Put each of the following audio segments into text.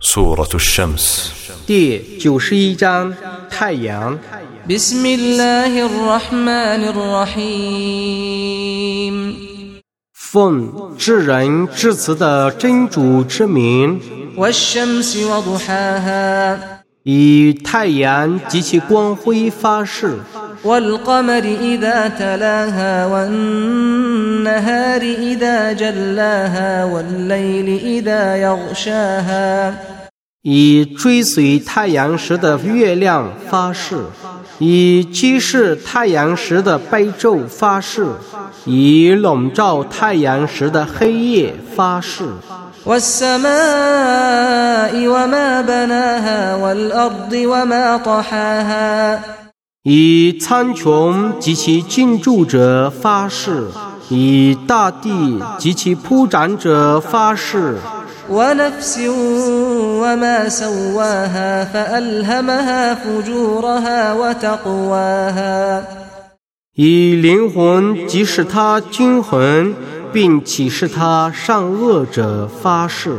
سورة الشمس 第九十一章太阳。 بسم الله الرحمن الرحيم 奉至仁至慈的真主之名， والشمس وضحاها 以太阳及其光辉发誓， والقمر إذا تلاها والنهار إذا جلاها والليل إذا يغشاها 以追随太阳时的月亮发誓，以揭示太阳时的白昼发誓，以笼罩太阳时的黑夜发誓。 والسماء وما بناها والأرض وما طحاها 以苍穹及其进驻者发誓， 以大地及其铺展者发誓， ونفس وما سواها فألهمها فجورها وتقواها 以灵魂即使他均衡，并启示他善恶者发誓。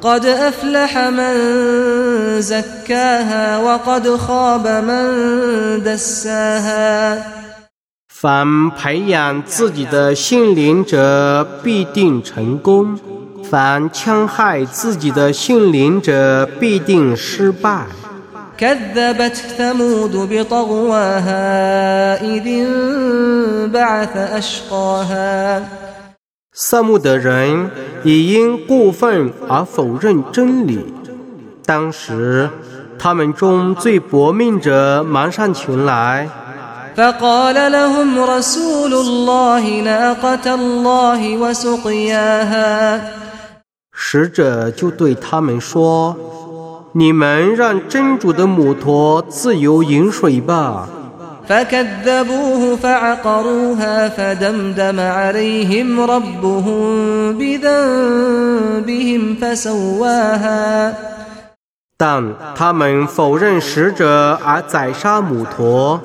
قد أفلح من زكاها وقد خاب من دساها 凡培养自己的心灵者必定成功，凡戕害自己的心灵者必定失败。 كذبت ثمود بطغواها إذ انبعث أشقاها 色目的人也因过分而否认真理。当时，他们中最薄命者忙上前来， فقال لهم رسول الله ناقة الله وسقياها 使者就对他们说：“你们让真主的母驼自由饮水吧。” فكذبوه فعقروها فدمدم عليهم ربهم بذنبهم فسواها 但他们否认使者而宰杀母驼，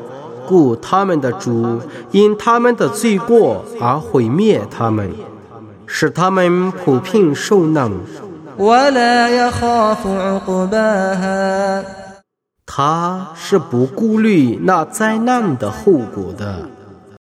故他们的主因他们的罪过而毁灭他们使他们普遍受难。他是不顾虑那灾难的后果的。